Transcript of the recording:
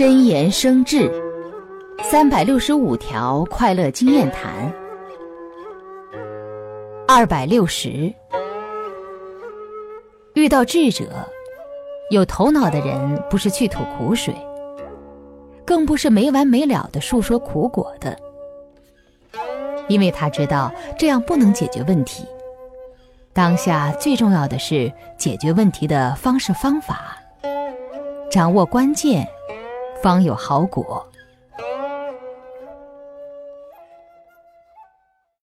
真言生智，三百六十五条快乐经验谈。二百六十，遇到智者，有头脑的人不是去吐苦水，更不是没完没了的诉说苦果的，因为他知道这样不能解决问题。当下最重要的是解决问题的方式方法，掌握关键。方有好果。